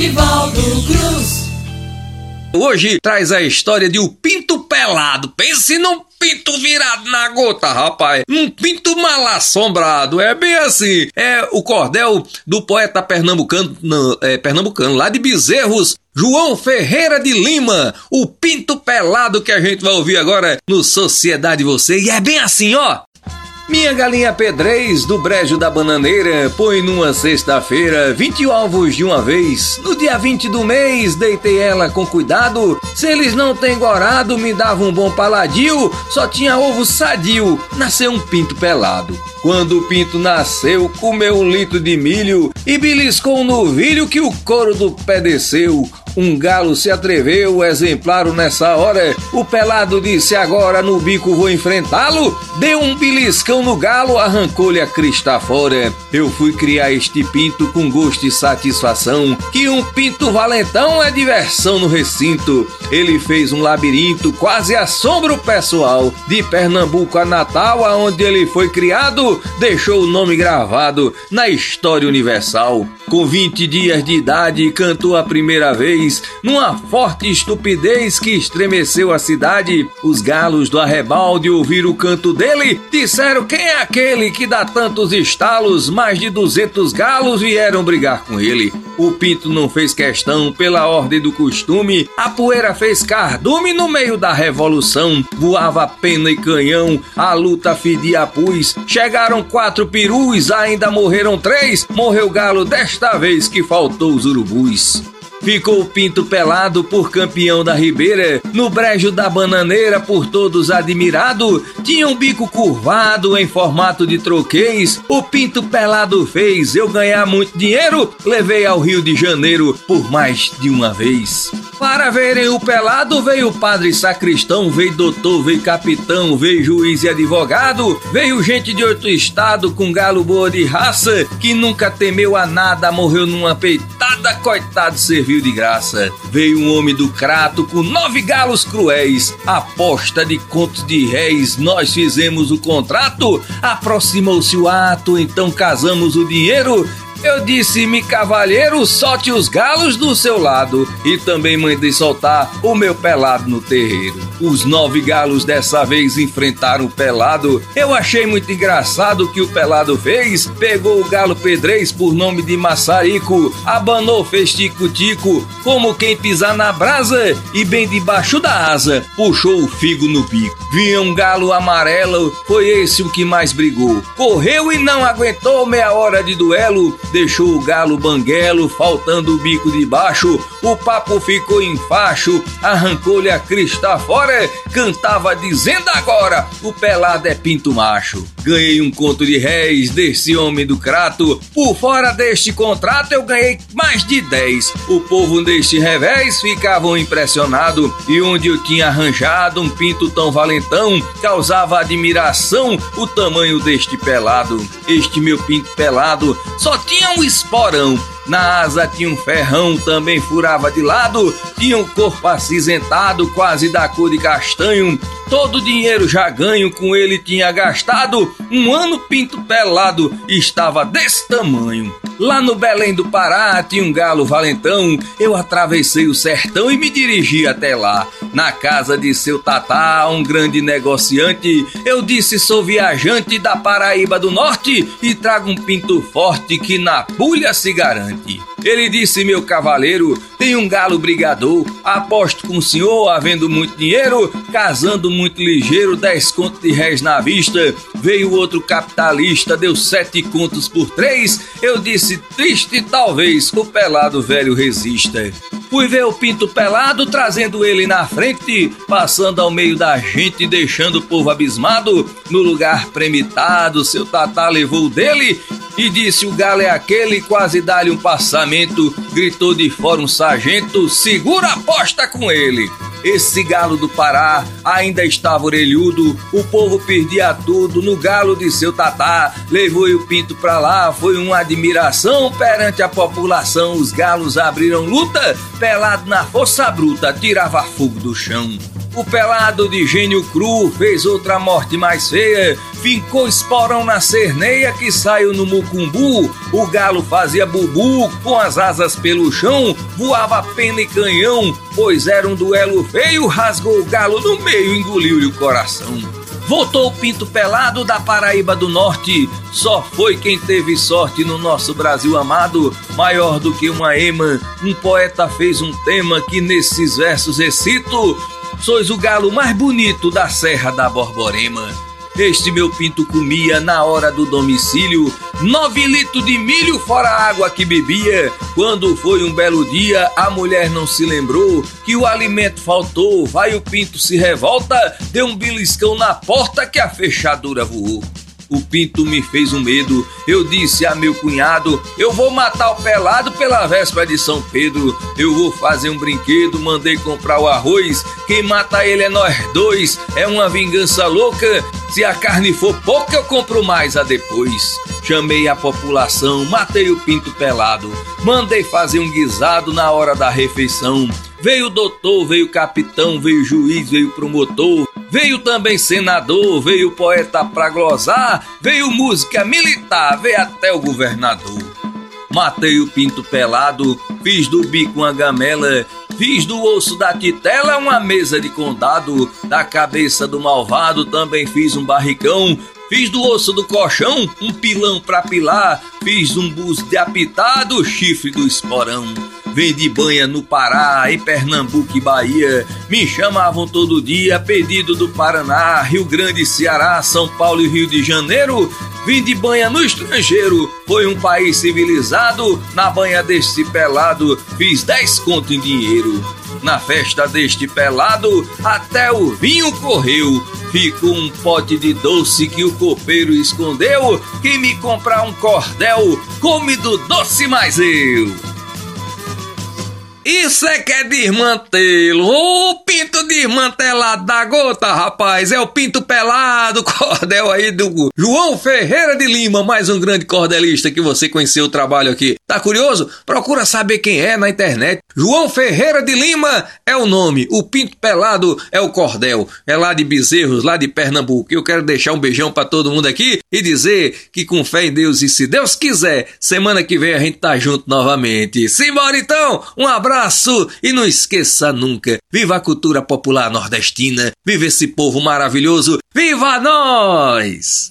Nivaldo Cruz. Hoje traz a história de o Pinto Pelado. Pense num pinto virado na gota, rapaz. Um pinto mal assombrado. É bem assim. É o cordel do poeta pernambucano, é, pernambucano lá de Bezerros, João Ferreira de Lima, o pinto pelado que a gente vai ouvir agora no Sociedade Você. E é bem assim, ó. Minha galinha pedrez do brejo da bananeira põe numa sexta-feira 20 ovos de uma vez. No dia 20 do mês, deitei ela com cuidado. Se eles não têm gorado, me dava um bom paladio. Só tinha ovo sadio, nasceu um pinto pelado. Quando o pinto nasceu, comeu um litro de milho e beliscou no novilho que o couro do pé desceu. Um galo se atreveu, exemplaro nessa hora. O pelado disse: Agora no bico vou enfrentá-lo. Deu um beliscão no galo, arrancou-lhe a crista fora. Eu fui criar este pinto com gosto e satisfação. Que um pinto valentão é diversão no recinto. Ele fez um labirinto, quase assombra o pessoal. De Pernambuco a Natal, aonde ele foi criado, deixou o nome gravado na história universal. Com 20 dias de idade, cantou a primeira vez, numa forte estupidez que estremeceu a cidade. Os galos do arrebalde ouviram o canto dele, disseram quem é aquele que dá tantos estalos, mais de 200 galos vieram brigar com ele. O pinto não fez questão, pela ordem do costume, a poeira fez cardume no meio da revolução. Voava pena e canhão, a luta fedia pus. Chegaram quatro perus, ainda morreram três. Morreu galo desta vez que faltou os urubus. Ficou o Pinto pelado por campeão da Ribeira, no brejo da bananeira por todos admirado. Tinha um bico curvado em formato de troquês. O Pinto pelado fez eu ganhar muito dinheiro. Levei ao Rio de Janeiro por mais de uma vez. Para verem o pelado, veio padre sacristão, veio doutor, veio capitão, veio juiz e advogado, veio gente de outro estado com galo boa de raça, que nunca temeu a nada, morreu numa peitada, coitado, serviu de graça. Veio um homem do crato com nove galos cruéis, aposta de contos de réis, nós fizemos o contrato, aproximou-se o ato, então casamos o dinheiro eu disse-me, cavalheiro, solte os galos do seu lado e também mandei soltar o meu pelado no terreiro. Os nove galos dessa vez enfrentaram o pelado. Eu achei muito engraçado o que o pelado fez. Pegou o galo pedrez por nome de maçarico, abanou, fez tico-tico, como quem pisar na brasa e bem debaixo da asa, puxou o figo no bico. Vinha um galo amarelo, foi esse o que mais brigou. Correu e não aguentou meia hora de duelo deixou o galo banguelo, faltando o bico de baixo, o papo ficou em facho, arrancou-lhe a crista fora, cantava dizendo agora, o pelado é pinto macho. Ganhei um conto de réis desse homem do crato, por fora deste contrato eu ganhei mais de 10. O povo deste revés ficavam impressionado e onde eu tinha arranjado um pinto tão valentão, causava admiração o tamanho deste pelado. Este meu pinto pelado só tinha um esporão na asa tinha um ferrão, também furava de lado, tinha um corpo acinzentado, quase da cor de castanho. Todo o dinheiro já ganho com ele tinha gastado, um ano pinto pelado estava desse tamanho. Lá no Belém do Pará tinha um galo valentão, eu atravessei o sertão e me dirigi até lá. Na casa de seu tatá, um grande negociante, eu disse sou viajante da Paraíba do Norte e trago um pinto forte que na pulha se garante. Ele disse: Meu cavaleiro, tem um galo brigador, aposto com o senhor, havendo muito dinheiro, casando muito ligeiro, dez contos de réis na vista. Veio outro capitalista, deu sete contos por três. Eu disse: Triste, talvez o pelado velho resista. Fui ver o pinto pelado, trazendo ele na frente, passando ao meio da gente, deixando o povo abismado. No lugar premitado, seu tatá levou dele e disse: O galo é aquele, quase dá-lhe um passamento. Gritou de fora um sargento: Segura a aposta com ele. Esse galo do Pará ainda estava orelhudo, o povo perdia tudo no galo de seu tatá. Levou o pinto pra lá, foi uma admiração perante a população. Os galos abriram luta, pelado na força bruta, tirava fogo do chão. O pelado de gênio cru fez outra morte mais feia, fincou esporão na cerneia que saiu no mucumbu. O galo fazia bubu com as asas pelo chão, voava pena e canhão, pois era um duelo feio, rasgou o galo no meio, engoliu-lhe o coração. Voltou o pinto pelado da Paraíba do Norte. Só foi quem teve sorte no nosso Brasil amado. Maior do que uma ema, um poeta fez um tema que nesses versos recito. Sois o galo mais bonito da Serra da Borborema. Este meu pinto comia na hora do domicílio nove litros de milho fora a água que bebia. Quando foi um belo dia, a mulher não se lembrou que o alimento faltou. Vai o pinto se revolta, deu um beliscão na porta que a fechadura voou. O pinto me fez um medo. Eu disse a meu cunhado: Eu vou matar o pelado pela véspera de São Pedro. Eu vou fazer um brinquedo. Mandei comprar o arroz. Quem mata ele é nós dois. É uma vingança louca. Se a carne for pouca, eu compro mais a depois. Chamei a população, matei o pinto pelado. Mandei fazer um guisado na hora da refeição. Veio o doutor, veio o capitão, veio o juiz, veio o promotor, veio também senador, veio poeta pra glosar, veio música militar, veio até o governador. Matei o pinto pelado, fiz do bico uma gamela, fiz do osso da titela uma mesa de condado, da cabeça do malvado também fiz um barricão, Fiz do osso do colchão um pilão pra pilar, fiz um bus de apitado, chifre do esporão. Vendi banha no Pará, em Pernambuco e Bahia. Me chamavam todo dia, pedido do Paraná, Rio Grande, Ceará, São Paulo e Rio de Janeiro. Vim de banha no estrangeiro, foi um país civilizado. Na banha deste pelado, fiz dez conto em dinheiro. Na festa deste pelado, até o vinho correu. Ficou um pote de doce que o copeiro escondeu. Quem me comprar um cordel, come do doce mais eu. Isso é que é desmantelo. Ô, pinto desmantelado da gota, rapaz. É o pinto pelado, cordel aí do João Ferreira de Lima, mais um grande cordelista que você conheceu o trabalho aqui. Tá curioso? Procura saber quem é na internet. João Ferreira de Lima é o nome. O pinto pelado é o cordel. É lá de Bezerros, lá de Pernambuco. Eu quero deixar um beijão para todo mundo aqui e dizer que com fé em Deus e se Deus quiser, semana que vem a gente tá junto novamente. Simbora então. Um abraço abraço e não esqueça nunca: viva a cultura popular nordestina, viva esse povo maravilhoso, viva nós!